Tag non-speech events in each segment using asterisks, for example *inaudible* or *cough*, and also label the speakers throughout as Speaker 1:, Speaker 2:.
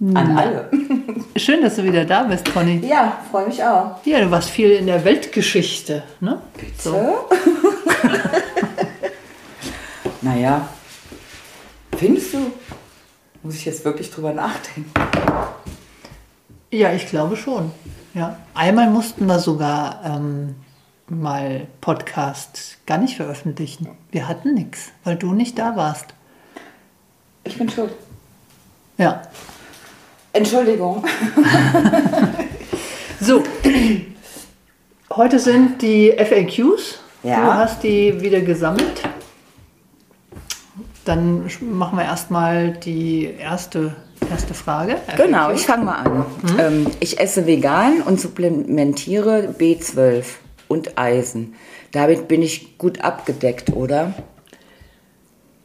Speaker 1: an alle. *laughs*
Speaker 2: Schön, dass du wieder da bist, Conny.
Speaker 1: Ja, freue mich auch.
Speaker 2: Ja, du warst viel in der Weltgeschichte, ne?
Speaker 1: So. *laughs* naja, findest du? Muss ich jetzt wirklich drüber nachdenken?
Speaker 2: Ja, ich glaube schon. Ja. Einmal mussten wir sogar ähm, mal Podcast gar nicht veröffentlichen. Wir hatten nichts, weil du nicht da warst.
Speaker 1: Ich bin schuld.
Speaker 2: Ja.
Speaker 1: Entschuldigung. *laughs*
Speaker 2: So, heute sind die FAQs.
Speaker 1: Ja.
Speaker 2: Du hast die wieder gesammelt. Dann machen wir erstmal die erste, erste Frage.
Speaker 1: Genau,
Speaker 2: FAQ.
Speaker 1: ich fange mal an. Ähm, ich esse vegan und supplementiere B12 und Eisen. Damit bin ich gut abgedeckt, oder?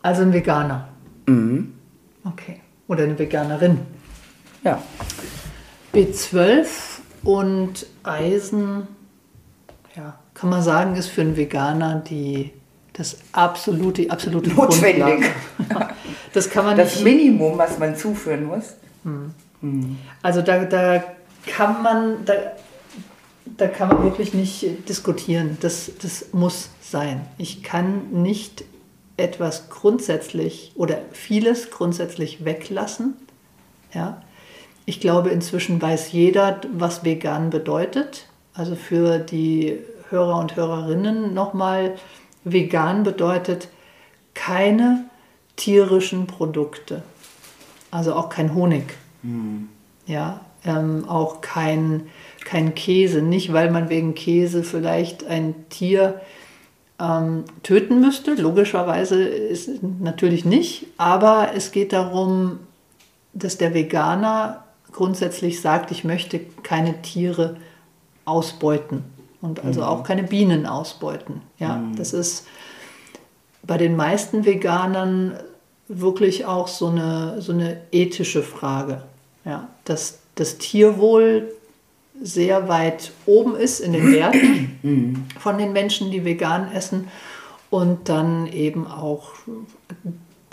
Speaker 2: Also ein Veganer. Okay. Oder eine Veganerin.
Speaker 1: Ja.
Speaker 2: B12 und Eisen, ja, kann man sagen, ist für einen Veganer die, das absolute, die absolute
Speaker 1: Notwendig.
Speaker 2: Grundlage. *laughs* Das kann man
Speaker 1: Das
Speaker 2: nicht.
Speaker 1: Minimum, was man zuführen muss.
Speaker 2: Also da, da kann man, da, da kann man wirklich nicht diskutieren. Das, das muss sein. Ich kann nicht etwas grundsätzlich oder vieles grundsätzlich weglassen. Ja. Ich glaube, inzwischen weiß jeder, was vegan bedeutet. Also für die Hörer und Hörerinnen nochmal, vegan bedeutet keine tierischen Produkte. Also auch kein Honig. Ja, ähm, auch kein, kein Käse. Nicht, weil man wegen Käse vielleicht ein Tier ähm, töten müsste. Logischerweise ist es natürlich nicht. Aber es geht darum, dass der Veganer grundsätzlich sagt, ich möchte keine Tiere ausbeuten und also auch keine Bienen ausbeuten. Ja, das ist bei den meisten Veganern wirklich auch so eine, so eine ethische Frage. Ja, dass das Tierwohl sehr weit oben ist in den Werten von den Menschen, die vegan essen und dann eben auch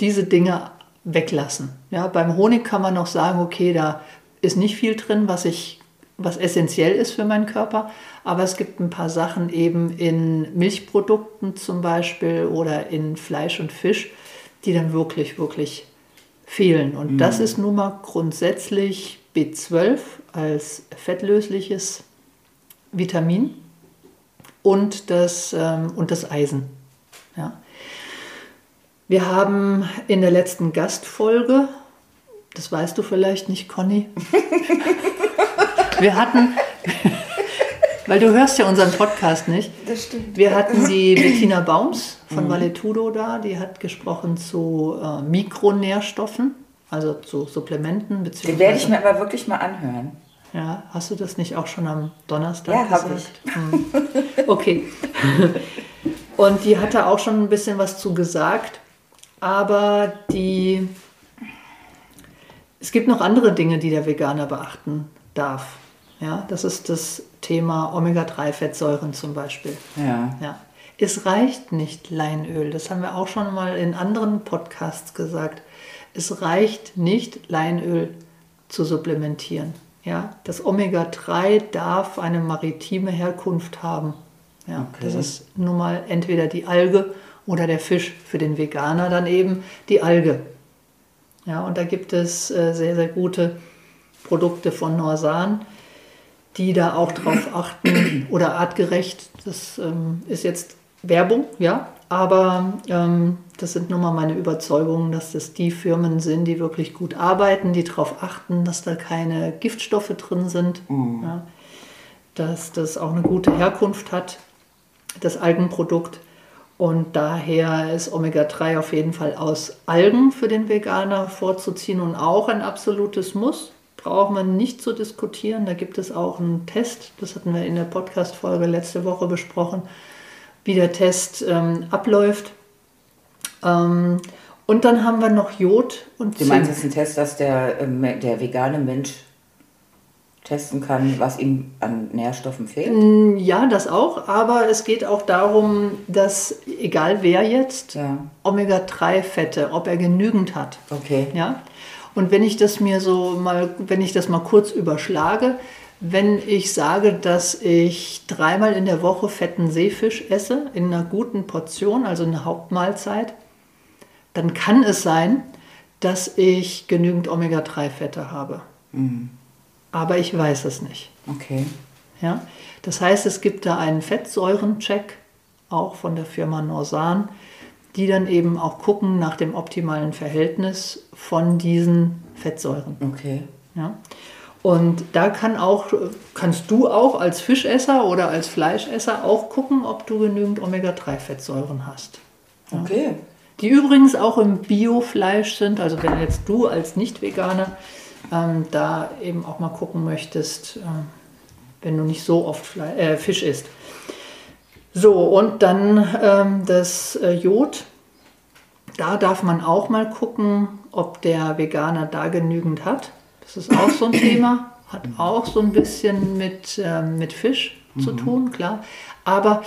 Speaker 2: diese Dinge weglassen. Ja, beim Honig kann man noch sagen, okay, da ist nicht viel drin, was ich was essentiell ist für meinen Körper, aber es gibt ein paar Sachen eben in Milchprodukten zum Beispiel oder in Fleisch und Fisch, die dann wirklich, wirklich fehlen. Und das ist nun mal grundsätzlich B12 als fettlösliches Vitamin und das, ähm, und das Eisen. Ja. Wir haben in der letzten Gastfolge, das weißt du vielleicht nicht, Conny, wir hatten, weil du hörst ja unseren Podcast nicht,
Speaker 1: Das stimmt.
Speaker 2: wir hatten die *laughs* Bettina Baums von Valetudo da, die hat gesprochen zu äh, Mikronährstoffen, also zu Supplementen.
Speaker 1: Den werde ich mir aber wirklich mal anhören.
Speaker 2: ja, hast du das nicht auch schon am Donnerstag
Speaker 1: Ja,
Speaker 2: gesagt? Hm. Okay. Und die hatte auch schon ein bisschen was zu gesagt, aber die es gibt noch andere Dinge, die der Veganer beachten darf. Ja, das ist das Thema Omega-3-Fettsäuren zum Beispiel.
Speaker 1: Ja.
Speaker 2: Ja. Es reicht nicht Leinöl, das haben wir auch schon mal in anderen Podcasts gesagt. Es reicht nicht Leinöl zu supplementieren. Ja, das Omega-3 darf eine maritime Herkunft haben. Ja,
Speaker 1: Okay.
Speaker 2: Das ist nun mal entweder die Alge oder der Fisch. Für den Veganer dann eben die Alge. Ja, und da gibt es äh, sehr, sehr gute Produkte von Norsan, die da auch drauf *clears throat* achten oder artgerecht. Das ähm, ist jetzt Werbung, ja, aber ähm, das sind nun mal meine Überzeugungen, dass das die Firmen sind, die wirklich gut arbeiten, die darauf achten, dass da keine Giftstoffe drin sind, mhm. ja, dass das auch eine gute Herkunft hat, das Algenprodukt. Und daher ist Omega-3 auf jeden Fall aus Algen für den Veganer vorzuziehen und auch ein absolutes Muss. Braucht man nicht zu diskutieren. Da gibt es auch einen Test, das hatten wir in der Podcast-Folge letzte Woche besprochen, wie der Test ähm, abläuft. Ähm, und dann haben wir noch Jod und
Speaker 1: Zink. Du meinst, das ist ein Test, dass der, ähm, der vegane Mensch testen kann, was ihm an Nährstoffen fehlt?
Speaker 2: Mm, ja, das auch, aber es geht auch darum, dass egal wer jetzt, ja. Omega-3-Fette, ob er genügend hat.
Speaker 1: Okay.
Speaker 2: Ja? Und wenn ich das mir so mal, wenn ich das mal kurz überschlage, wenn ich sage, dass ich dreimal in der Woche fetten Seefisch esse, in einer guten Portion, also eine Hauptmahlzeit, dann kann es sein, dass ich genügend Omega-3-Fette habe. Mhm aber ich weiß es nicht.
Speaker 1: Okay.
Speaker 2: Ja? Das heißt, es gibt da einen Fettsäurencheck, auch von der Firma Norsan, die dann eben auch gucken nach dem optimalen Verhältnis von diesen Fettsäuren.
Speaker 1: Okay.
Speaker 2: Ja? Und da kann auch, kannst du auch als Fischesser oder als Fleischesser auch gucken, ob du genügend Omega-3-Fettsäuren hast.
Speaker 1: Ja? Okay.
Speaker 2: Die übrigens auch im Biofleisch sind, also wenn jetzt du als Nicht-Veganer ähm, da eben auch mal gucken möchtest, äh, wenn du nicht so oft Fle äh, Fisch isst. So, und dann ähm, das äh, Jod. Da darf man auch mal gucken, ob der Veganer da genügend hat. Das ist auch so ein *coughs* Thema. Hat auch so ein bisschen mit, ähm, mit Fisch mhm. zu tun, klar. Aber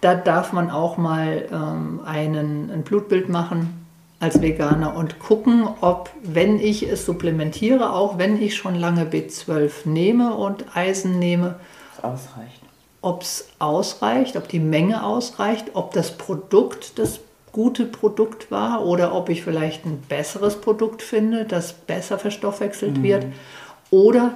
Speaker 2: da darf man auch mal ähm, einen, ein Blutbild machen als Veganer und gucken, ob, wenn ich es supplementiere, auch wenn ich schon lange B12 nehme und Eisen nehme,
Speaker 1: ausreicht.
Speaker 2: Ob es ausreicht, ob die Menge ausreicht, ob das Produkt das gute Produkt war oder ob ich vielleicht ein besseres Produkt finde, das besser verstoffwechselt mhm. wird. Oder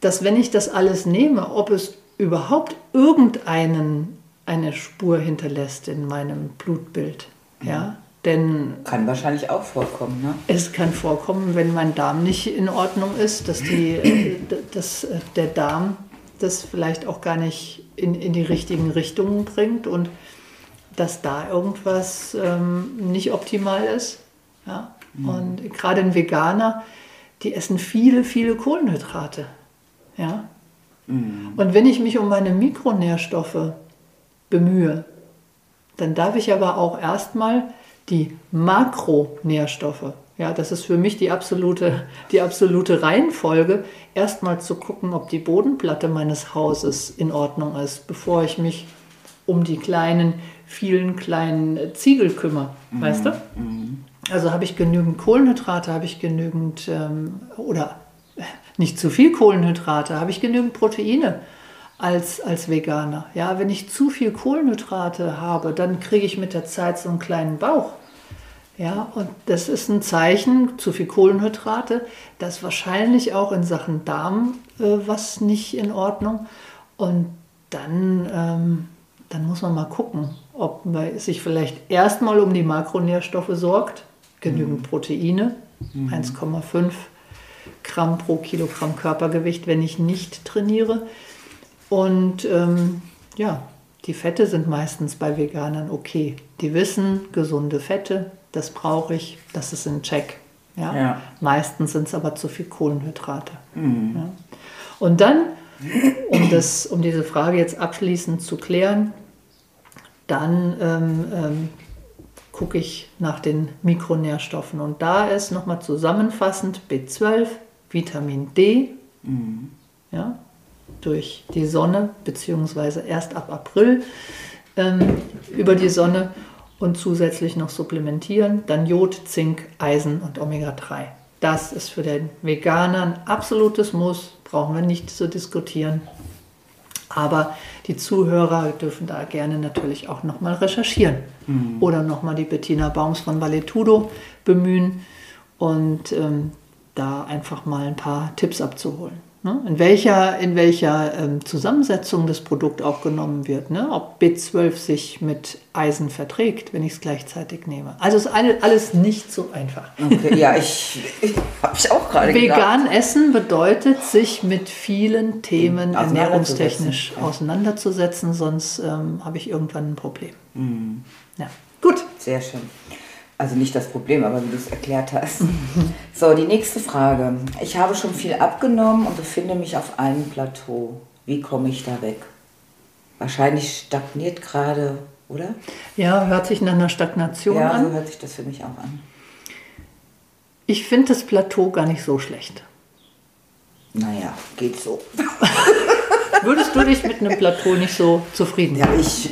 Speaker 2: dass, wenn ich das alles nehme, ob es überhaupt irgendeinen eine Spur hinterlässt in meinem Blutbild. Mhm. Ja? Denn
Speaker 1: kann wahrscheinlich auch vorkommen. Ne?
Speaker 2: Es kann vorkommen, wenn mein Darm nicht in Ordnung ist, dass, die, äh, dass äh, der Darm das vielleicht auch gar nicht in, in die richtigen Richtungen bringt und dass da irgendwas ähm, nicht optimal ist. Ja? Mhm. Und gerade ein Veganer, die essen viele, viele Kohlenhydrate. Ja? Mhm. Und wenn ich mich um meine Mikronährstoffe bemühe, dann darf ich aber auch erstmal die Makronährstoffe. Ja, das ist für mich die absolute, die absolute Reihenfolge, erstmal zu gucken, ob die Bodenplatte meines Hauses in Ordnung ist, bevor ich mich um die kleinen, vielen kleinen Ziegel kümmere. Mhm. Weißt du? Mhm. Also habe ich genügend Kohlenhydrate, habe ich genügend, ähm, oder nicht zu viel Kohlenhydrate, habe ich genügend Proteine als, als Veganer. Ja, wenn ich zu viel Kohlenhydrate habe, dann kriege ich mit der Zeit so einen kleinen Bauch. Ja, und das ist ein Zeichen, zu viel Kohlenhydrate, dass wahrscheinlich auch in Sachen Darm äh, was nicht in Ordnung. Und dann, ähm, dann muss man mal gucken, ob man sich vielleicht erstmal um die Makronährstoffe sorgt, genügend mhm. Proteine, mhm. 1,5 Gramm pro Kilogramm Körpergewicht, wenn ich nicht trainiere. Und ähm, ja, die Fette sind meistens bei Veganern okay. Die wissen, gesunde Fette, das brauche ich, das ist ein Check. Ja? ja. Meistens sind es aber zu viel Kohlenhydrate. Mhm. Ja? Und dann, um, das, um diese Frage jetzt abschließend zu klären, dann ähm, ähm, gucke ich nach den Mikronährstoffen. Und da ist nochmal zusammenfassend B12, Vitamin D, mhm. ja, durch die Sonne, beziehungsweise erst ab April ähm, über die Sonne und zusätzlich noch supplementieren. Dann Jod, Zink, Eisen und Omega-3. Das ist für den Veganer ein absolutes Muss, brauchen wir nicht zu diskutieren. Aber die Zuhörer dürfen da gerne natürlich auch nochmal recherchieren mhm. oder nochmal die Bettina Baums von Valetudo bemühen und ähm, da einfach mal ein paar Tipps abzuholen. Ne? In welcher, in welcher ähm, Zusammensetzung das Produkt auch genommen wird. Ne? Ob B12 sich mit Eisen verträgt, wenn ich es gleichzeitig nehme. Also ist alles nicht so einfach.
Speaker 1: Okay, ja, ich, ich habe ich auch gerade
Speaker 2: Vegan gedacht. essen bedeutet, sich mit vielen Themen ernährungstechnisch ja. auseinanderzusetzen, sonst ähm, habe ich irgendwann ein Problem. Mhm.
Speaker 1: Ja, gut. Sehr schön. Also nicht das Problem, aber wie du es erklärt hast. *laughs* So, die nächste Frage. Ich habe schon viel abgenommen und befinde mich auf einem Plateau. Wie komme ich da weg? Wahrscheinlich stagniert gerade, oder?
Speaker 2: Ja, hört sich nach einer Stagnation ja, an.
Speaker 1: Ja, so hört sich das für mich auch an.
Speaker 2: Ich finde das Plateau gar nicht so schlecht.
Speaker 1: Naja, geht so. *laughs*
Speaker 2: Würdest du dich mit einem Plateau nicht so zufrieden
Speaker 1: sein? Ja, ich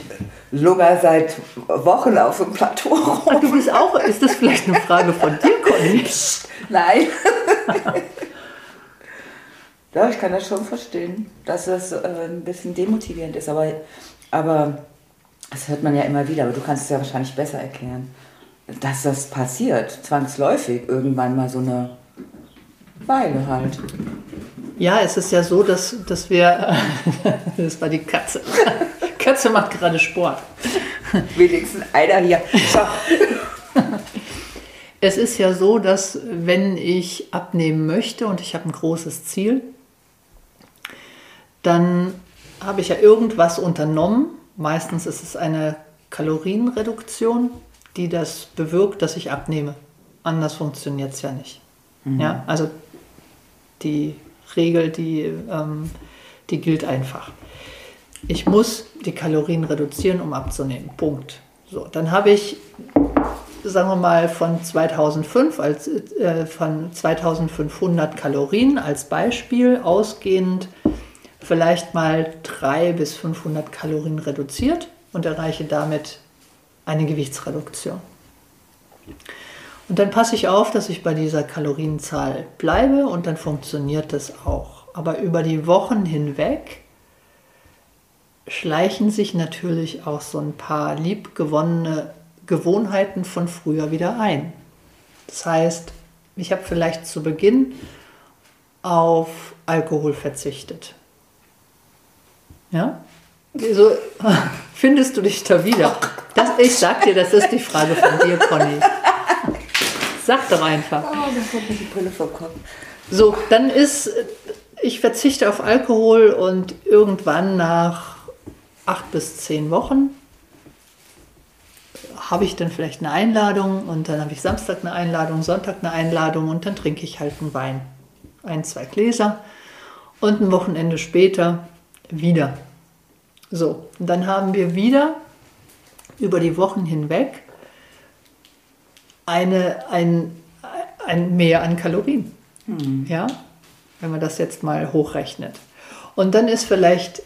Speaker 1: lungere seit Wochen auf dem Plateau
Speaker 2: rum. Du bist auch, ist das vielleicht eine Frage von dir, Conny?
Speaker 1: Nein. ja, ich kann das schon verstehen, dass es äh, ein bisschen demotivierend ist, aber, aber das hört man ja immer wieder, aber du kannst es ja wahrscheinlich besser erklären, dass das passiert, zwangsläufig, irgendwann mal so eine Weile halt.
Speaker 2: Ja, es ist ja so, dass, dass wir. *laughs* das war die Katze. Katze macht gerade Sport.
Speaker 1: Wenigstens einer hier. *laughs*
Speaker 2: es ist ja so, dass wenn ich abnehmen möchte und ich habe ein großes Ziel, dann habe ich ja irgendwas unternommen. Meistens ist es eine Kalorienreduktion, die das bewirkt, dass ich abnehme. Anders funktioniert es ja nicht. Mhm. Ja, also die Regel, die, ähm, die gilt einfach. Ich muss die Kalorien reduzieren, um abzunehmen. Punkt. So, dann habe ich, sagen wir mal, von 2005 als äh, von 2500 Kalorien als Beispiel ausgehend vielleicht mal 300 bis 500 Kalorien reduziert und erreiche damit eine Gewichtsreduktion. Und dann passe ich auf, dass ich bei dieser Kalorienzahl bleibe und dann funktioniert das auch. Aber über die Wochen hinweg schleichen sich natürlich auch so ein paar liebgewonnene Gewohnheiten von früher wieder ein. Das heißt, ich habe vielleicht zu Beginn auf Alkohol verzichtet. Ja? So, *laughs* findest du dich da wieder? Das, ich sag dir, das ist die Frage von dir, Conny. Sag doch einfach. Oh, das hat mir die Brille vom Kopf. So, dann ist, ich verzichte auf Alkohol und irgendwann nach acht bis zehn Wochen habe ich dann vielleicht eine Einladung und dann habe ich Samstag eine Einladung, Sonntag eine Einladung und dann trinke ich halt einen Wein. Ein, zwei Gläser und ein Wochenende später wieder. So, und dann haben wir wieder über die Wochen hinweg eine, ein, ein Mehr an Kalorien. Mhm. Ja, wenn man das jetzt mal hochrechnet. Und dann ist vielleicht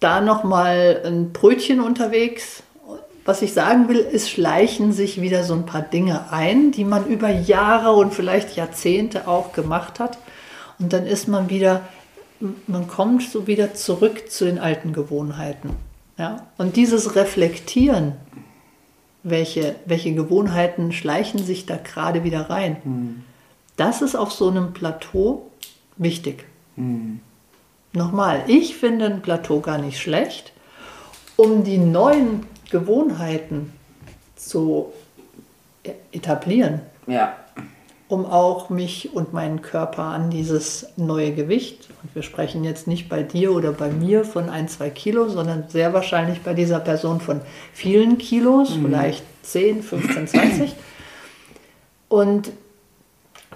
Speaker 2: da nochmal ein Brötchen unterwegs. Was ich sagen will, es schleichen sich wieder so ein paar Dinge ein, die man über Jahre und vielleicht Jahrzehnte auch gemacht hat. Und dann ist man wieder, man kommt so wieder zurück zu den alten Gewohnheiten. Ja? Und dieses Reflektieren welche, welche Gewohnheiten schleichen sich da gerade wieder rein. Mhm. Das ist auf so einem Plateau wichtig. Mhm. Nochmal, ich finde ein Plateau gar nicht schlecht, um die neuen Gewohnheiten zu etablieren.
Speaker 1: Ja
Speaker 2: um auch mich und meinen Körper an dieses neue Gewicht, und wir sprechen jetzt nicht bei dir oder bei mir von ein, zwei Kilo, sondern sehr wahrscheinlich bei dieser Person von vielen Kilos, mhm. vielleicht 10, 15, 20. Und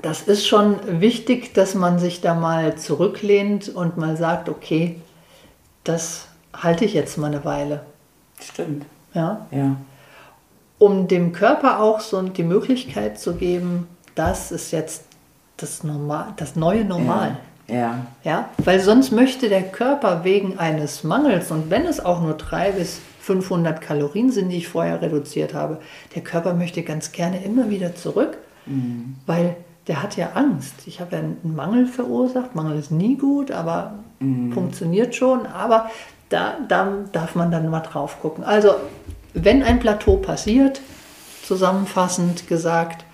Speaker 2: das ist schon wichtig, dass man sich da mal zurücklehnt und mal sagt, okay, das halte ich jetzt mal eine Weile.
Speaker 1: Stimmt.
Speaker 2: Ja.
Speaker 1: ja.
Speaker 2: Um dem Körper auch so die Möglichkeit zu geben, das ist jetzt das, Normal, das neue Normal.
Speaker 1: Ja. ja.
Speaker 2: ja. Weil sonst möchte der Körper wegen eines Mangels, und wenn es auch nur 300 bis 500 Kalorien sind, die ich vorher reduziert habe, der Körper möchte ganz gerne immer wieder zurück, mhm. weil der hat ja Angst. Ich habe ja einen Mangel verursacht. Mangel ist nie gut, aber mhm. funktioniert schon. Aber da, da darf man dann mal drauf gucken. Also, wenn ein Plateau passiert, zusammenfassend gesagt,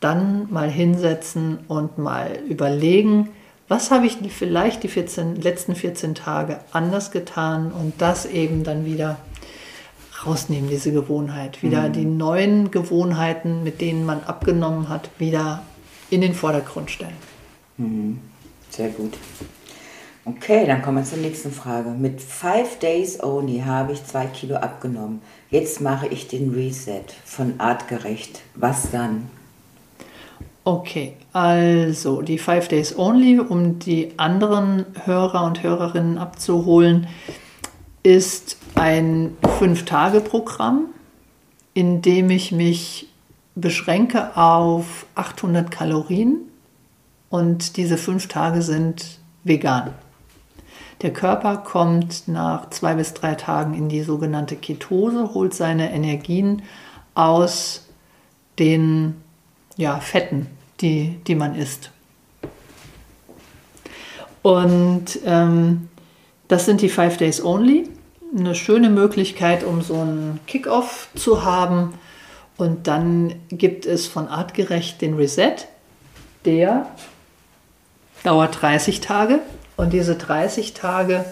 Speaker 2: dann mal hinsetzen und mal überlegen, Was habe ich vielleicht die 14, letzten 14 Tage anders getan und das eben dann wieder rausnehmen, diese Gewohnheit. Wieder mhm. die neuen Gewohnheiten, mit denen man abgenommen hat, wieder in den Vordergrund stellen.
Speaker 1: Mhm. Sehr gut. Okay, dann kommen wir zur nächsten Frage. Mit Five Days Only habe ich zwei Kilo abgenommen. Jetzt mache ich den Reset von artgerecht. Was dann?
Speaker 2: Okay, also die Five Days Only, um die anderen Hörer und Hörerinnen abzuholen, ist ein Fünf-Tage-Programm, in dem ich mich beschränke auf 800 Kalorien und diese fünf Tage sind vegan. Der Körper kommt nach zwei bis drei Tagen in die sogenannte Ketose, holt seine Energien aus den ja, Fetten, die, die man isst. Und ähm, das sind die Five Days Only. Eine schöne Möglichkeit, um so einen Kickoff zu haben. Und dann gibt es von Artgerecht den Reset. Der dauert 30 Tage. Und diese 30 Tage,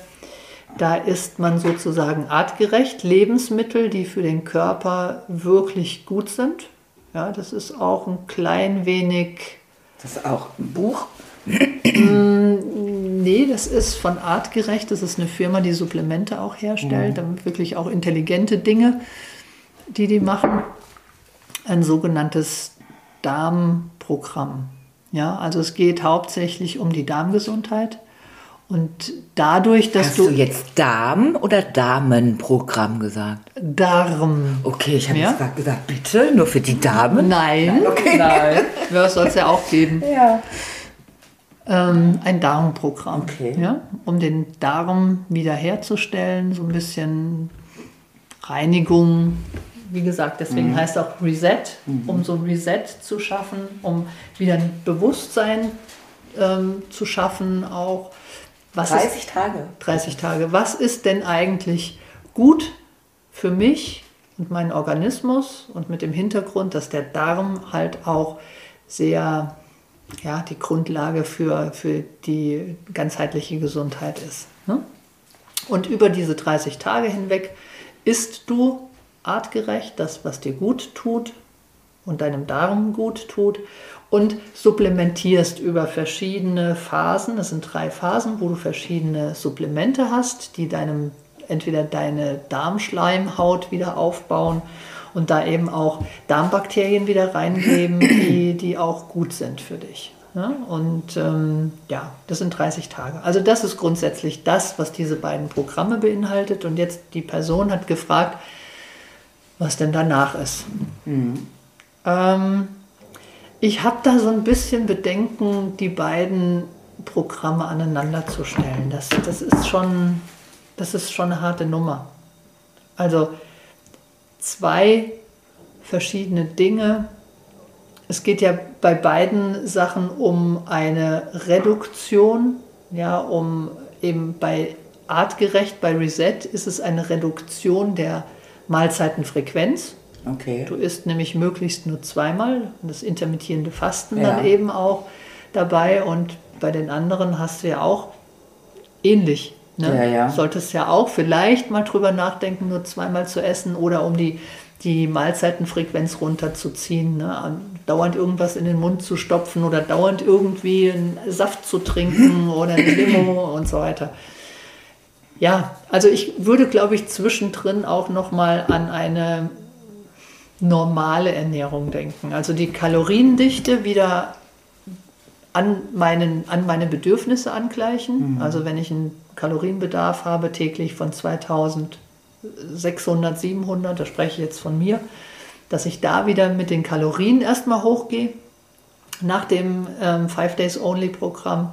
Speaker 2: da isst man sozusagen artgerecht Lebensmittel, die für den Körper wirklich gut sind. Ja, das ist auch ein klein wenig.
Speaker 1: Das ist auch ein Buch?
Speaker 2: Mm, nee, das ist von Artgerecht. Das ist eine Firma, die Supplemente auch herstellt. Mhm. Wirklich auch intelligente Dinge, die die machen. Ein sogenanntes Darmprogramm. Ja, also es geht hauptsächlich um die Darmgesundheit. Und dadurch, dass
Speaker 1: Hast du, du jetzt Darm oder Damenprogramm gesagt?
Speaker 2: Darm.
Speaker 1: Okay, ich habe ja? jetzt gerade gesagt, bitte, nur für die Damen?
Speaker 2: Nein, nein, okay. nein. *laughs* Das soll es ja auch geben.
Speaker 1: Ja.
Speaker 2: Ähm, ein Darmprogramm,
Speaker 1: okay.
Speaker 2: ja, um den Darm wiederherzustellen, so ein bisschen Reinigung. Wie gesagt, deswegen mhm. heißt auch Reset, mhm. um so ein Reset zu schaffen, um wieder ein Bewusstsein ähm, zu schaffen, auch
Speaker 1: was 30 ist, Tage.
Speaker 2: 30 Tage. Was ist denn eigentlich gut für mich und meinen Organismus und mit dem Hintergrund, dass der Darm halt auch sehr ja, die Grundlage für, für die ganzheitliche Gesundheit ist. Ne? Und über diese 30 Tage hinweg isst du artgerecht das, was dir gut tut und deinem Darm gut tut und supplementierst über verschiedene Phasen. Das sind drei Phasen, wo du verschiedene Supplemente hast, die deinem entweder deine Darmschleimhaut wieder aufbauen und da eben auch Darmbakterien wieder reingeben, *clears throat* die, die auch gut sind für dich. Ja, und ähm, ja, das sind 30 Tage. Also das ist grundsätzlich das, was diese beiden Programme beinhaltet. Und jetzt die Person hat gefragt, was denn danach ist. Mhm. Ähm, ich habe da so ein bisschen Bedenken, die beiden Programme aneinander zu stellen. Das, das, ist, schon, das ist schon eine harte Nummer. Also zwei verschiedene Dinge. Es geht ja bei beiden Sachen um eine Reduktion, ja, um eben bei artgerecht, bei Reset ist es eine Reduktion der Mahlzeitenfrequenz.
Speaker 1: Okay.
Speaker 2: Du isst nämlich möglichst nur zweimal, das intermittierende Fasten ja. dann eben auch dabei und bei den anderen hast du ja auch ähnlich. Ne?
Speaker 1: Ja, ja.
Speaker 2: Solltest ja auch vielleicht mal drüber nachdenken, nur zweimal zu essen oder um die, die Mahlzeitenfrequenz runterzuziehen. Ne? Dauernd irgendwas in den Mund zu stopfen oder dauernd irgendwie einen Saft zu trinken oder eine Limo *clears throat* und so weiter. Ja, also ich würde, glaube ich, zwischendrin auch nochmal an eine normale Ernährung denken. Also die Kaloriendichte wieder an, meinen, an meine Bedürfnisse angleichen. Mhm. Also wenn ich einen Kalorienbedarf habe täglich von 2600, 700, da spreche ich jetzt von mir, dass ich da wieder mit den Kalorien erstmal hochgehe. Nach dem ähm, Five Days Only Programm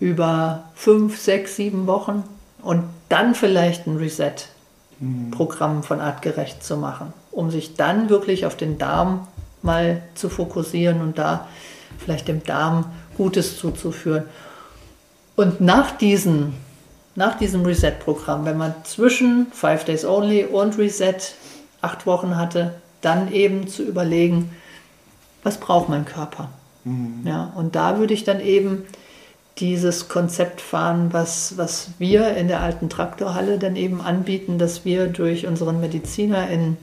Speaker 2: über fünf, sechs, sieben Wochen und dann vielleicht ein Reset-Programm von artgerecht zu machen um sich dann wirklich auf den Darm mal zu fokussieren und da vielleicht dem Darm Gutes zuzuführen. Und nach, diesen, nach diesem Reset-Programm, wenn man zwischen Five Days Only und Reset acht Wochen hatte, dann eben zu überlegen, was braucht mein Körper? Mhm. Ja, und da würde ich dann eben dieses Konzept fahren, was, was wir in der alten Traktorhalle dann eben anbieten, dass wir durch unseren Mediziner in,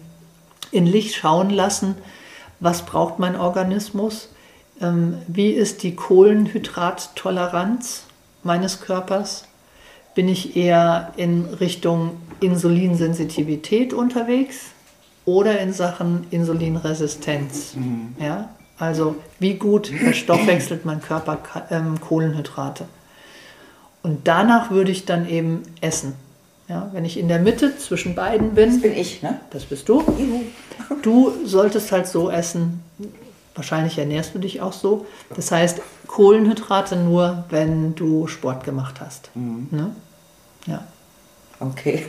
Speaker 2: in Licht schauen lassen, was braucht mein Organismus, ähm, wie ist die Kohlenhydrattoleranz meines Körpers, bin ich eher in Richtung Insulinsensitivität unterwegs oder in Sachen Insulinresistenz. Mhm. Ja? Also wie gut verstoffwechselt mein Körper ähm, Kohlenhydrate. Und danach würde ich dann eben essen. Ja, wenn ich in der Mitte zwischen beiden bin.
Speaker 1: Das bin ich, ne?
Speaker 2: Das bist du. Du solltest halt so essen. Wahrscheinlich ernährst du dich auch so. Das heißt, Kohlenhydrate nur, wenn du Sport gemacht hast. Mhm. Ne? Ja.
Speaker 1: Okay.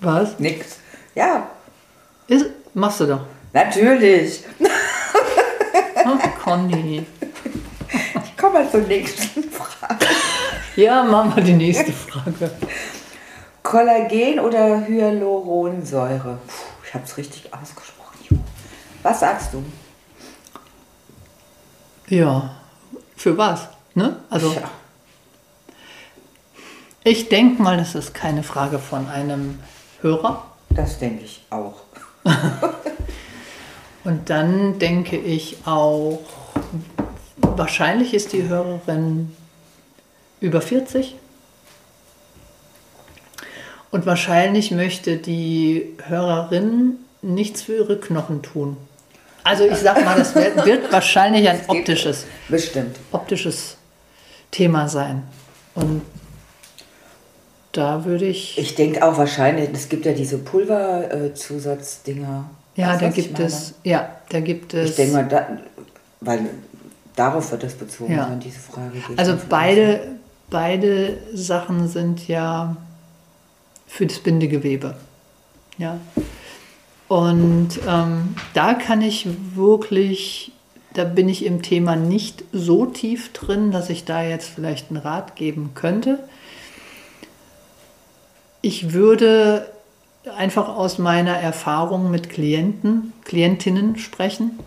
Speaker 2: Was?
Speaker 1: Nix. Ja.
Speaker 2: Ist, machst du doch.
Speaker 1: Natürlich. *laughs*
Speaker 2: Ach, Conny.
Speaker 1: Ich komme mal zur nächsten Frage.
Speaker 2: Ja, machen wir die nächste Frage.
Speaker 1: Kollagen oder Hyaluronsäure? Puh, ich habe es richtig ausgesprochen. Was sagst du?
Speaker 2: Ja, für was? Ne? Also, ja. ich denke mal, das ist keine Frage von einem Hörer.
Speaker 1: Das denke ich auch. *laughs*
Speaker 2: Und dann denke ich auch, wahrscheinlich ist die Hörerin über 40. Und wahrscheinlich möchte die Hörerin nichts für ihre Knochen tun. Also ich sag mal, das wird, wird *laughs* wahrscheinlich ein optisches,
Speaker 1: Bestimmt.
Speaker 2: optisches Thema sein. Und da würde ich.
Speaker 1: Ich denke auch wahrscheinlich, es gibt ja diese Pulverzusatzddinger.
Speaker 2: Ja, da gibt es. Ja, da gibt es.
Speaker 1: Ich denke mal, da, weil darauf wird das bezogen ja. sein, diese Frage.
Speaker 2: Also beide, beide Sachen sind ja für das Bindegewebe. Ja. Und ähm, da kann ich wirklich, da bin ich im Thema nicht so tief drin, dass ich da jetzt vielleicht einen Rat geben könnte. Ich würde einfach aus meiner Erfahrung mit Klienten, Klientinnen sprechen,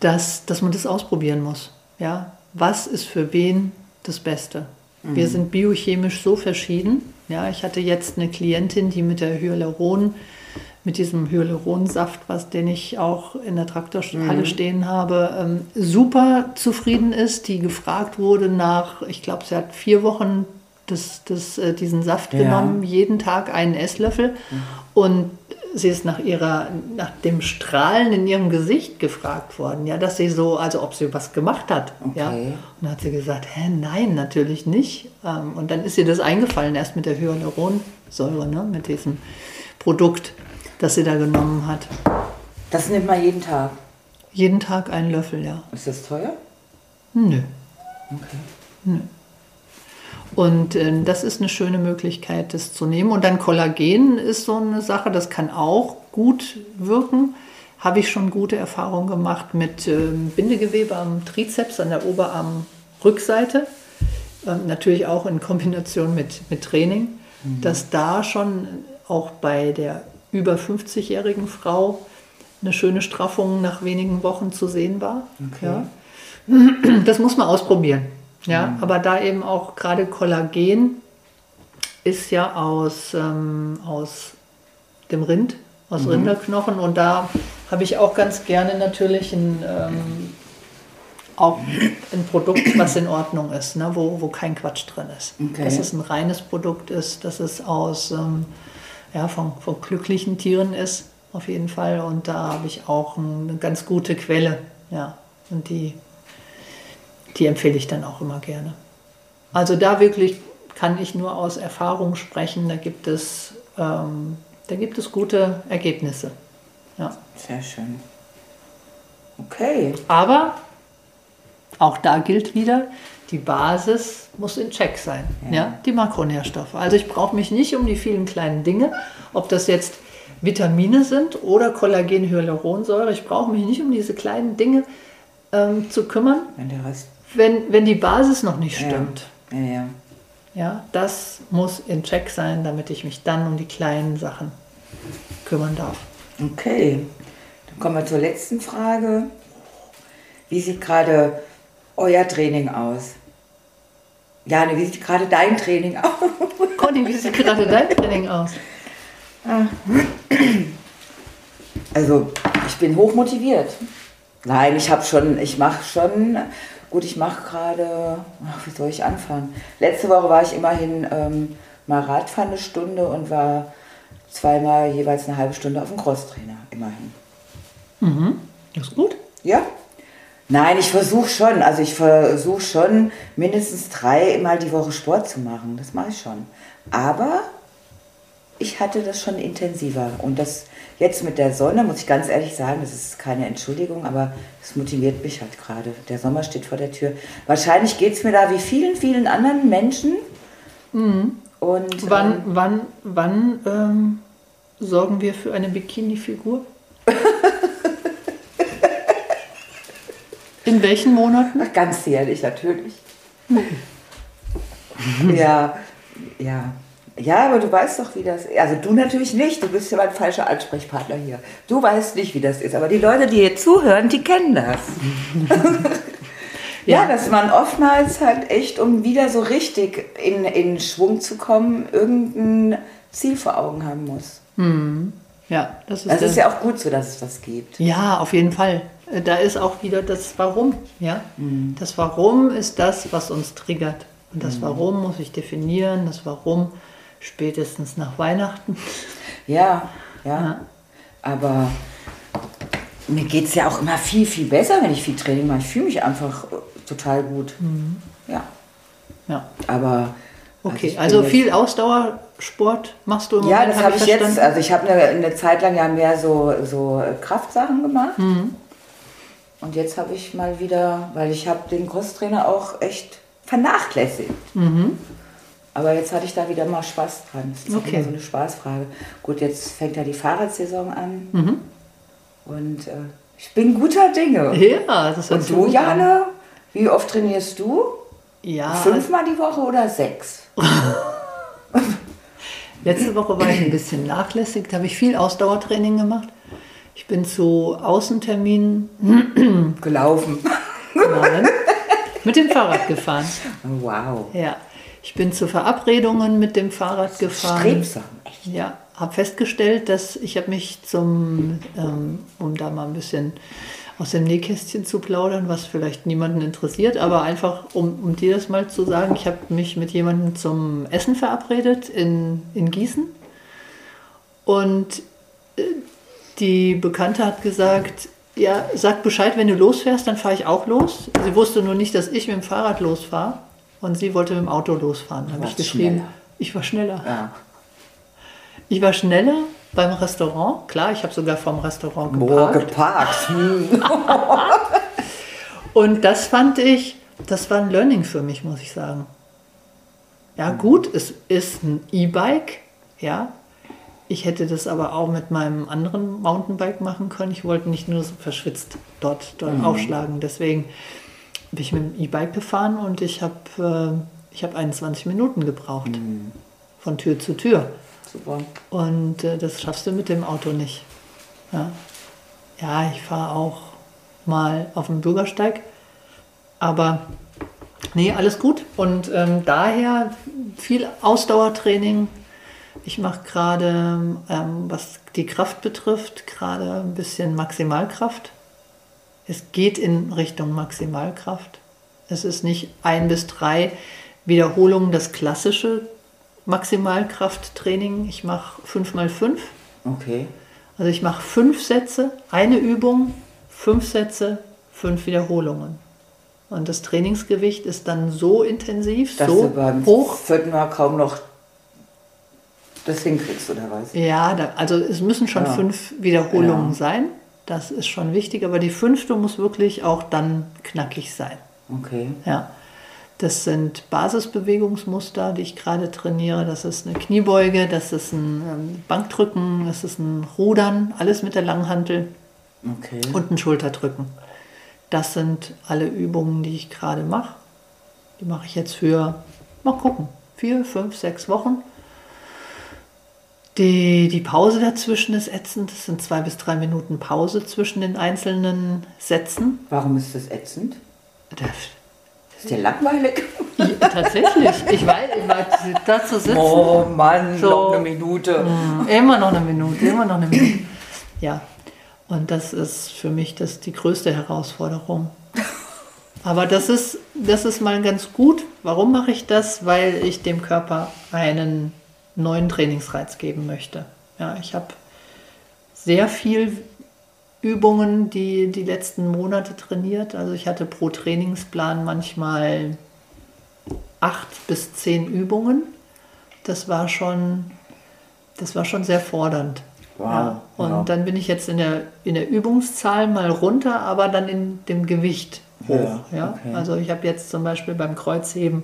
Speaker 2: dass, dass man das ausprobieren muss. Ja? Was ist für wen das Beste? Mhm. Wir sind biochemisch so verschieden. Ja, ich hatte jetzt eine Klientin, die mit der Hyaluron, mit diesem Hyaluronsaft, was den ich auch in der Traktorhalle mhm. stehen habe, ähm, super zufrieden ist, die gefragt wurde nach, ich glaube, sie hat vier Wochen das, das, äh, diesen Saft ja. genommen, jeden Tag einen Esslöffel. Mhm. Und sie ist nach ihrer, nach dem Strahlen in ihrem Gesicht gefragt worden, ja, dass sie so, also ob sie was gemacht hat. Okay. Ja. Und dann hat sie gesagt, hä, nein, natürlich nicht. Ähm, und dann ist ihr das eingefallen, erst mit der Hyaluronsäure, ne, mit diesem Produkt, das sie da genommen hat.
Speaker 1: Das nimmt man jeden Tag?
Speaker 2: Jeden Tag einen Löffel, ja.
Speaker 1: Ist das teuer?
Speaker 2: Nö. Okay. Nö. Und äh, das ist eine schöne Möglichkeit, das zu nehmen. Und dann Kollagen ist so eine Sache, das kann auch gut wirken. Habe ich schon gute Erfahrungen gemacht mit äh, Bindegewebe am Trizeps, an der Oberarmrückseite. Ähm, natürlich auch in Kombination mit, mit Training, mhm. dass da schon auch bei der über 50-jährigen Frau eine schöne Straffung nach wenigen Wochen zu sehen war. Okay. Ja. Das muss man ausprobieren. Ja, mhm. aber da eben auch gerade Kollagen ist ja aus, ähm, aus dem Rind, aus mhm. Rinderknochen und da habe ich auch ganz gerne natürlich ein, ähm, auch ein Produkt, was in Ordnung ist, ne, wo, wo kein Quatsch drin ist. Okay. Dass es ein reines Produkt ist, dass es aus ähm, ja, von, von glücklichen Tieren ist, auf jeden Fall. Und da habe ich auch eine ganz gute Quelle. Ja. Und die die empfehle ich dann auch immer gerne. Also da wirklich kann ich nur aus Erfahrung sprechen, da gibt es, ähm, da gibt es gute Ergebnisse. Ja.
Speaker 1: Sehr schön. Okay.
Speaker 2: Aber auch da gilt wieder, die Basis muss in Check sein, ja. ja? die Makronährstoffe. Also ich brauche mich nicht um die vielen kleinen Dinge, ob das jetzt Vitamine sind oder Kollagen, Hyaluronsäure. Ich brauche mich nicht um diese kleinen Dinge ähm, zu kümmern.
Speaker 1: Wenn der Rest
Speaker 2: wenn, wenn die Basis noch nicht stimmt.
Speaker 1: Ja. Ja, ja.
Speaker 2: ja, das muss in Check sein, damit ich mich dann um die kleinen Sachen kümmern darf.
Speaker 1: Okay, dann kommen wir zur letzten Frage. Wie sieht gerade euer Training aus? Jane, wie sieht gerade dein Training aus? *laughs*
Speaker 2: Conny, wie sieht gerade dein Training aus?
Speaker 1: Also, ich bin hochmotiviert. Nein, ich habe schon, ich mache schon, gut, ich mache gerade, wie soll ich anfangen? Letzte Woche war ich immerhin ähm, mal Radfahren eine Stunde und war zweimal jeweils eine halbe Stunde auf dem Crosstrainer, immerhin.
Speaker 2: Mhm. Das ist gut.
Speaker 1: Ja? Nein, ich versuche schon, also ich versuche schon mindestens dreimal die Woche Sport zu machen, das mache ich schon. Aber ich hatte das schon intensiver und das jetzt mit der Sonne, muss ich ganz ehrlich sagen, das ist keine Entschuldigung, aber es motiviert mich halt gerade. Der Sommer steht vor der Tür. Wahrscheinlich geht es mir da wie vielen, vielen anderen Menschen.
Speaker 2: Mhm.
Speaker 1: Und
Speaker 2: Wann,
Speaker 1: ähm,
Speaker 2: wann, wann ähm, sorgen wir für eine Bikini-Figur? *laughs* In welchen Monaten?
Speaker 1: ach, ganz ehrlich, natürlich. ja, ja. Ja, aber du weißt doch, wie das ist. Also du natürlich nicht, du bist ja mein falscher Ansprechpartner hier. Du weißt nicht, wie das ist. Aber die Leute, die hier zuhören, die kennen das. *laughs* ja,
Speaker 2: Ja.
Speaker 1: dass man oftmals halt echt, um wieder so richtig in, in Schwung zu kommen, irgendein Ziel vor Augen haben muss.
Speaker 2: Ja, das ist,
Speaker 1: Das ist ja auch gut so, dass es das gibt.
Speaker 2: Ja, auf jeden Fall. Äh, Da ist auch wieder das Warum. Ja? Das Warum ist das, was uns triggert. Und das Warum muss ich definieren. Das Warum spätestens nach Weihnachten.
Speaker 1: Ja, ja.
Speaker 2: Ja.
Speaker 1: Aber mir geht es ja auch immer viel, viel besser, wenn ich viel Training mache. Ich fühle mich einfach äh, total gut. Ja,
Speaker 2: Ja.
Speaker 1: aber.
Speaker 2: Okay,
Speaker 1: ich
Speaker 2: also
Speaker 1: jetzt-
Speaker 2: viel Ausdauersport machst du im
Speaker 1: Ja,
Speaker 2: Moment,
Speaker 1: das
Speaker 2: hab
Speaker 1: habe ich jetzt.
Speaker 2: verstanden?
Speaker 1: Also ich habe eine, eine Zeit lang ja mehr so, so Kraftsachen gemacht.
Speaker 2: Mhm.
Speaker 1: Und jetzt habe ich mal wieder, weil ich habe den Crosstrainer auch echt vernachlässigt.
Speaker 2: Mhm.
Speaker 1: Aber jetzt hatte ich da wieder mal Spaß dran. Das ist
Speaker 2: Okay.
Speaker 1: immer so eine Spaßfrage. Gut, jetzt fängt ja die Fahrradsaison an.
Speaker 2: Mhm.
Speaker 1: Und äh, ich bin guter Dinge.
Speaker 2: Ja, das hört
Speaker 1: Und du. Jana? Wie oft trainierst du?
Speaker 2: Ja,
Speaker 1: Fünfmal die Woche oder sechs? *laughs*
Speaker 2: letzte Woche war ich ein bisschen nachlässig. Da habe ich viel Ausdauertraining gemacht. Ich bin zu Außenterminen
Speaker 1: Gelaufen. *laughs*
Speaker 2: nein, *laughs* mit dem Fahrrad gefahren.
Speaker 1: Wow.
Speaker 2: Ja, ich bin zu Verabredungen mit dem Fahrrad gefahren.
Speaker 1: Strebsam. Echt.
Speaker 2: Ja, habe festgestellt, dass ich habe mich zum, ähm, um da mal ein bisschen aus dem Nähkästchen zu plaudern, was vielleicht niemanden interessiert, aber einfach, um, um dir das mal zu sagen, ich habe mich mit jemandem zum Essen verabredet in, in Gießen und äh, die Bekannte hat gesagt, ja, sag Bescheid, wenn du losfährst, dann fahre ich auch los. Sie wusste nur nicht, dass ich mit dem Fahrrad losfahre und sie wollte mit dem Auto losfahren. Da habe ich geschrieben,
Speaker 1: schneller.
Speaker 2: ich war schneller.
Speaker 1: Ja.
Speaker 2: Ich war schneller beim Restaurant. Klar, ich habe sogar vom Restaurant
Speaker 1: Boah,
Speaker 2: geparkt.
Speaker 1: geparkt. Hm. *laughs*
Speaker 2: Und das fand ich, das war ein Learning für mich, muss ich sagen. Ja, gut, es ist ein E-Bike, ja. Ich hätte das aber auch mit meinem anderen Mountainbike machen können. Ich wollte nicht nur so verschwitzt dort, dort aufschlagen. Deswegen bin ich mit dem E-Bike gefahren und ich habe äh, ich hab 21 Minuten gebraucht. Von Tür zu Tür.
Speaker 1: Super.
Speaker 2: Und äh, das schaffst du mit dem Auto nicht. Ja, ja ich fahre auch mal auf dem Bürgersteig. Aber nee, alles gut. Und ähm, daher viel Ausdauertraining. Ich mache gerade, ähm, was die Kraft betrifft, gerade ein bisschen Maximalkraft. Es geht in Richtung Maximalkraft. Es ist nicht ein bis drei Wiederholungen das klassische Maximalkrafttraining. Ich mache fünf mal fünf.
Speaker 1: Okay.
Speaker 2: Also ich mache fünf Sätze, eine Übung, fünf Sätze, fünf Wiederholungen. Und das Trainingsgewicht ist dann so intensiv,
Speaker 1: Dass du
Speaker 2: so
Speaker 1: beim
Speaker 2: hoch.
Speaker 1: vierten Mal kaum noch das hinkriegst, oder was?
Speaker 2: Ja, da, also es müssen schon
Speaker 1: Ja.
Speaker 2: fünf Wiederholungen
Speaker 1: Ja.
Speaker 2: sein. Das ist schon wichtig, aber die fünfte muss wirklich auch dann knackig sein.
Speaker 1: Okay.
Speaker 2: Ja. Das sind Basisbewegungsmuster, die ich gerade trainiere. Das ist eine Kniebeuge, das ist ein ähm, Bankdrücken, das ist ein Rudern, alles mit der Langhantel.
Speaker 1: Okay.
Speaker 2: und ein Schulterdrücken. Das sind alle Übungen, die ich gerade mache. Die mache ich jetzt für, mal gucken, vier, fünf, sechs Wochen. Die, die Pause dazwischen ist ätzend. Das sind zwei bis drei Minuten Pause zwischen den einzelnen Sätzen.
Speaker 1: Warum ist das ätzend?
Speaker 2: Da,
Speaker 1: Ist dir langweilig?
Speaker 2: Ja, tatsächlich. Ich weiß, ich weiß, da zu sitzen.
Speaker 1: Oh Mann,
Speaker 2: So.
Speaker 1: noch eine Minute.
Speaker 2: Mm, Immer noch eine Minute, immer noch eine Minute. Ja, und das ist für mich das die größte Herausforderung. Aber das ist, das ist mal ganz gut. Warum mache ich das? Weil ich dem Körper einen neuen Trainingsreiz geben möchte. Ja, ich habe sehr viel Übungen die, die letzten Monate trainiert. Also ich hatte pro Trainingsplan manchmal acht bis zehn Übungen. Das war schon, das war schon sehr fordernd.
Speaker 1: Wow,
Speaker 2: Ja, und
Speaker 1: wow.
Speaker 2: dann bin ich jetzt in der, in der Übungszahl mal runter, aber dann in dem Gewicht hoch.
Speaker 1: Ja,
Speaker 2: Ja,
Speaker 1: okay.
Speaker 2: Also ich habe jetzt zum Beispiel beim Kreuzheben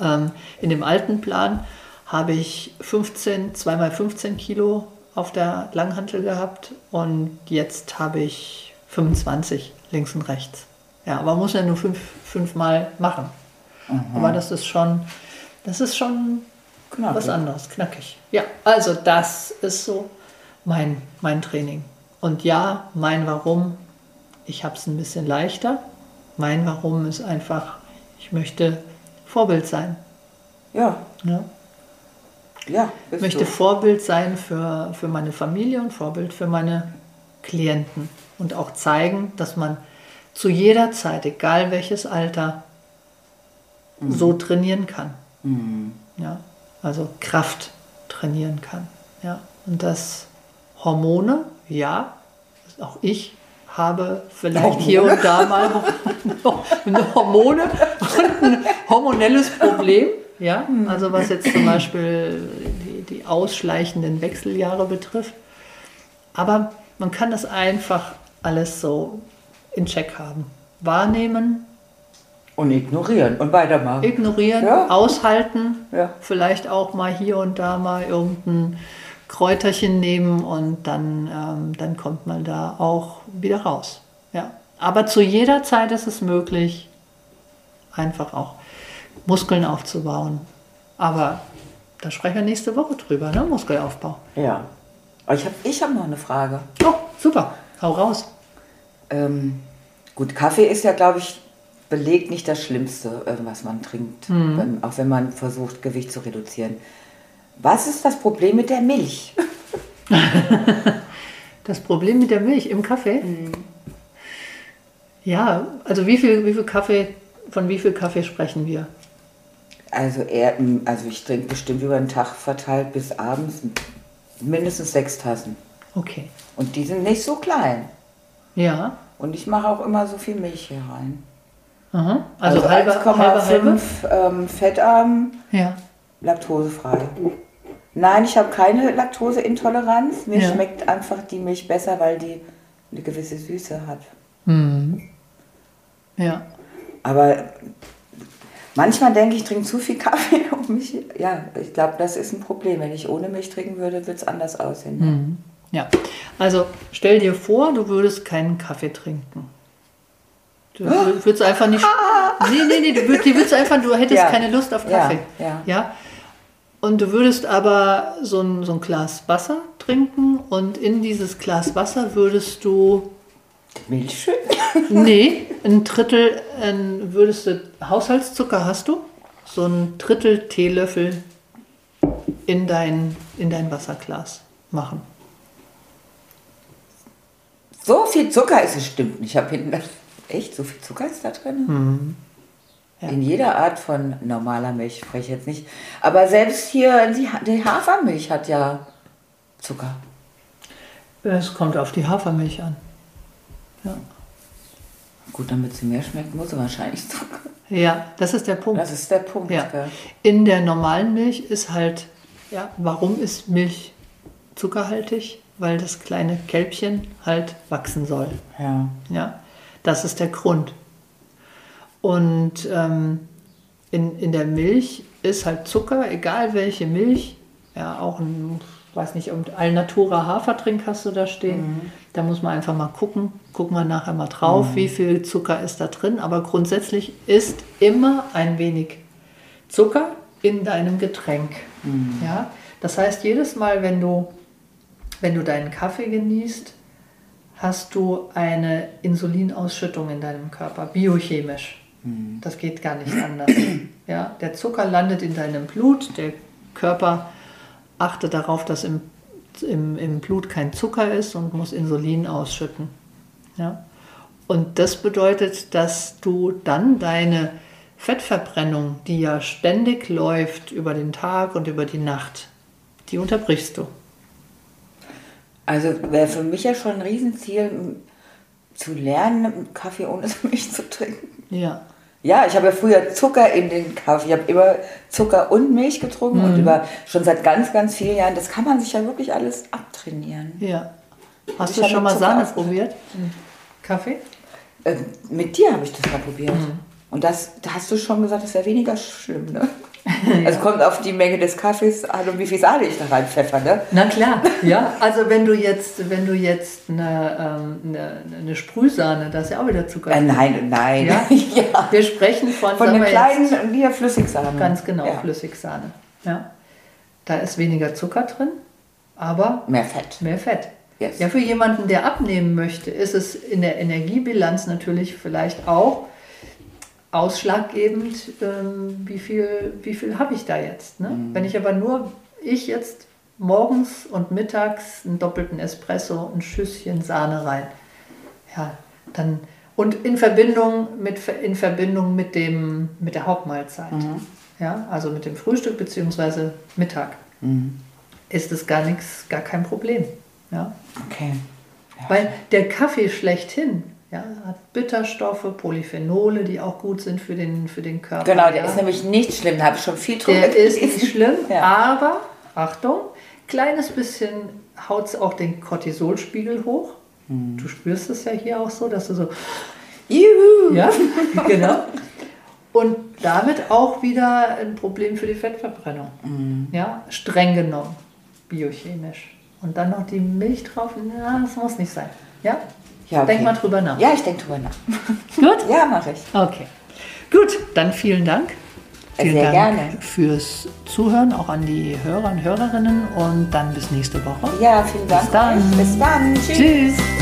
Speaker 2: ähm, in dem alten Plan habe ich 15, zweimal 15 Kilo auf der Langhantel gehabt und jetzt habe ich 25 links und rechts. Ja, aber man muss ja nur fünf, fünfmal machen. Aber das ist schon, das ist schon
Speaker 1: Knackig.
Speaker 2: was anderes, knackig. Ja, also das ist so mein, mein Training. Und ja, mein Warum, ich habe es ein bisschen leichter. Mein Warum ist einfach, ich möchte Vorbild sein.
Speaker 1: Ja,
Speaker 2: Ja.
Speaker 1: Ja.
Speaker 2: Ich möchte
Speaker 1: du.
Speaker 2: Vorbild sein für, für meine Familie und Vorbild für meine Klienten. Und auch zeigen, dass man zu jeder Zeit, egal welches Alter, so trainieren kann.
Speaker 1: Mhm.
Speaker 2: Ja, also Kraft trainieren kann. Ja, und das Hormone, ja, auch ich habe vielleicht
Speaker 1: Hormone?
Speaker 2: hier und da mal *laughs* Hormone und ein hormonelles Problem. Ja, also was jetzt zum Beispiel die, die ausschleichenden Wechseljahre betrifft. Aber man kann das einfach alles so in Check haben. Wahrnehmen,
Speaker 1: Und ignorieren und weitermachen.
Speaker 2: ignorieren,
Speaker 1: Ja.
Speaker 2: aushalten,
Speaker 1: Ja.
Speaker 2: vielleicht auch mal hier und da mal irgendein Kräuterchen nehmen und dann, ähm, dann kommt man da auch wieder raus. Ja. Aber zu jeder Zeit ist es möglich, einfach auch Muskeln aufzubauen. Aber da sprechen wir nächste Woche drüber, ne? Muskelaufbau.
Speaker 1: Ja. Aber ich habe ich hab noch eine Frage.
Speaker 2: Oh, super, hau raus.
Speaker 1: Ähm, gut, Kaffee ist ja, glaube ich, belegt nicht das Schlimmste, äh, was man trinkt, wenn, auch wenn man versucht, Gewicht zu reduzieren. Was ist das Problem mit der Milch? *laughs*
Speaker 2: Das Problem mit der Milch im Kaffee? Ja, also wie viel, wie viel Kaffee, von wie viel Kaffee sprechen wir?
Speaker 1: Also, mm, also ich trinke bestimmt über den Tag verteilt bis abends mindestens sechs Tassen.
Speaker 2: Okay.
Speaker 1: Und die sind nicht so klein.
Speaker 2: Ja.
Speaker 1: Und ich mache auch immer so viel Milch hier rein.
Speaker 2: Aha. Also, halbe.
Speaker 1: 1,5 ähm, fettarm,
Speaker 2: Ja.
Speaker 1: laktosefrei. Nein, ich habe keine Laktoseintoleranz. Mir
Speaker 2: Ja.
Speaker 1: schmeckt einfach die Milch besser, weil die eine gewisse Süße hat.
Speaker 2: Hm. Ja.
Speaker 1: Aber manchmal denke ich, ich trinke zu viel Kaffee *laughs* um mich. Ja, ich glaube, das ist ein Problem. Wenn ich ohne Milch trinken würde, würde es anders aussehen.
Speaker 2: Hm. Ja. Also stell dir vor, du würdest keinen Kaffee trinken. Du *gasps* wür- würdest einfach nicht. Nee, nee, nee, du würdest, du würdest einfach, du hättest *laughs*
Speaker 1: Ja.
Speaker 2: keine Lust auf
Speaker 1: Ja,
Speaker 2: Kaffee.
Speaker 1: ja.
Speaker 2: ja. Und du würdest aber so ein, so ein Glas Wasser trinken und in dieses Glas Wasser würdest du
Speaker 1: Milch? *laughs*
Speaker 2: Nee, ein Drittel ein, würdest du, Haushaltszucker hast du? So ein Drittel Teelöffel in dein, in dein Wasserglas machen.
Speaker 1: So viel Zucker ist es, stimmt nicht. Ich habe hinten das. Echt? So viel Zucker ist da drin?
Speaker 2: Mhm. Ja.
Speaker 1: In jeder Art von normaler Milch spreche ich jetzt nicht. Aber selbst hier, die, die Hafermilch hat ja Zucker.
Speaker 2: Es kommt auf die Hafermilch an. Ja.
Speaker 1: Gut, damit sie mehr schmeckt, muss sie wahrscheinlich Zucker.
Speaker 2: ja, das ist der Punkt.
Speaker 1: Das ist der Punkt.
Speaker 2: Ja.
Speaker 1: gell?
Speaker 2: In der normalen Milch ist halt, ja, warum ist Milch zuckerhaltig? Weil das kleine Kälbchen halt wachsen soll.
Speaker 1: Ja.
Speaker 2: Ja, das ist der Grund. Und ähm, in, in der Milch ist halt Zucker, egal welche Milch, ja, auch ein, weiß nicht, und Alnatura Hafertrink hast du da stehen. Da muss man einfach mal gucken, gucken wir nachher mal drauf, wie viel Zucker ist da drin. Aber grundsätzlich ist immer ein wenig Zucker in deinem Getränk. Ja? Das heißt, jedes Mal, wenn du, wenn du deinen Kaffee genießt, hast du eine Insulinausschüttung in deinem Körper, biochemisch. Das geht gar nicht anders. Ja, der Zucker landet in deinem Blut, der Körper achtet darauf, dass im, im, im Blut kein Zucker ist und muss Insulin ausschütten. Ja? Und das bedeutet, dass du dann deine Fettverbrennung, die ja ständig läuft über den Tag und über die Nacht, die unterbrichst du.
Speaker 1: Also wäre für mich ja schon ein Riesenziel, zu lernen, Kaffee ohne *laughs* Milch zu trinken.
Speaker 2: Ja.
Speaker 1: Ja, ich habe ja früher Zucker in den Kaffee. Ich habe immer Zucker und Milch getrunken und über schon seit ganz, ganz vielen Jahren. Das kann man sich ja wirklich alles abtrainieren.
Speaker 2: Ja. Hast
Speaker 1: Ich
Speaker 2: du schon mal
Speaker 1: Zucker
Speaker 2: Sahne probiert? Kaffee?
Speaker 1: Äh, mit dir habe ich das mal probiert. Und das, da hast du schon gesagt, das wäre weniger schlimm, ne? Also kommt auf die Menge des Kaffees an und wie viel Sahne ich da reinpfeffer, ne?
Speaker 2: Na klar, ja. Also wenn du jetzt, wenn du jetzt eine, ähm, eine, eine Sprühsahne, da ist ja auch wieder Zucker.
Speaker 1: Äh,
Speaker 2: drin.
Speaker 1: nein, nein.
Speaker 2: Ja? *laughs*
Speaker 1: ja.
Speaker 2: Wir sprechen von,
Speaker 1: Von einer kleinen Liter Flüssigsahne.
Speaker 2: ganz genau
Speaker 1: Ja.
Speaker 2: Flüssigsahne. Ja. Da ist weniger Zucker drin, aber
Speaker 1: Mehr Fett.
Speaker 2: mehr Fett.
Speaker 1: Yes.
Speaker 2: Ja, für jemanden, der abnehmen möchte, ist es in der Energiebilanz natürlich vielleicht auch ausschlaggebend, ähm, wie viel, wie viel habe ich da jetzt. Ne? Wenn ich aber nur, ich jetzt morgens und mittags einen doppelten Espresso, ein Schüsschen Sahne rein, ja, dann und in Verbindung mit, in Verbindung mit, dem, mit der Hauptmahlzeit, ja, also mit dem Frühstück bzw. Mittag, ist es gar nichts, gar kein Problem. Ja?
Speaker 1: Okay.
Speaker 2: Weil der Kaffee schlechthin ja, hat Bitterstoffe, Polyphenole, die auch gut sind für den, für den Körper.
Speaker 1: Genau, der
Speaker 2: ja.
Speaker 1: ist nämlich nicht schlimm. Da habe ich schon viel drüber
Speaker 2: Der ist nicht schlimm, *laughs*
Speaker 1: Ja.
Speaker 2: aber Achtung, kleines bisschen haut es auch den Cortisolspiegel hoch.
Speaker 1: Hm.
Speaker 2: Du spürst es ja hier auch so, dass du so,
Speaker 1: Juhu.
Speaker 2: ja, *laughs* genau. Und damit auch wieder ein Problem für die Fettverbrennung.
Speaker 1: Mhm.
Speaker 2: Ja, streng genommen, biochemisch. Und dann noch die Milch drauf, na, das muss nicht sein. Ja?
Speaker 1: Ja, okay.
Speaker 2: Denk mal drüber nach.
Speaker 1: Ja, ich denke drüber nach. *laughs*
Speaker 2: Gut?
Speaker 1: Ja, mache ich.
Speaker 2: Okay. Gut, dann vielen Dank. Vielen
Speaker 1: Sehr
Speaker 2: Dank
Speaker 1: gerne.
Speaker 2: fürs Zuhören, auch an die Hörer und Hörerinnen. Und dann bis nächste Woche.
Speaker 1: Ja, vielen Dank.
Speaker 2: Bis dann.
Speaker 1: Bis dann. Tschüss.
Speaker 2: Tschüss.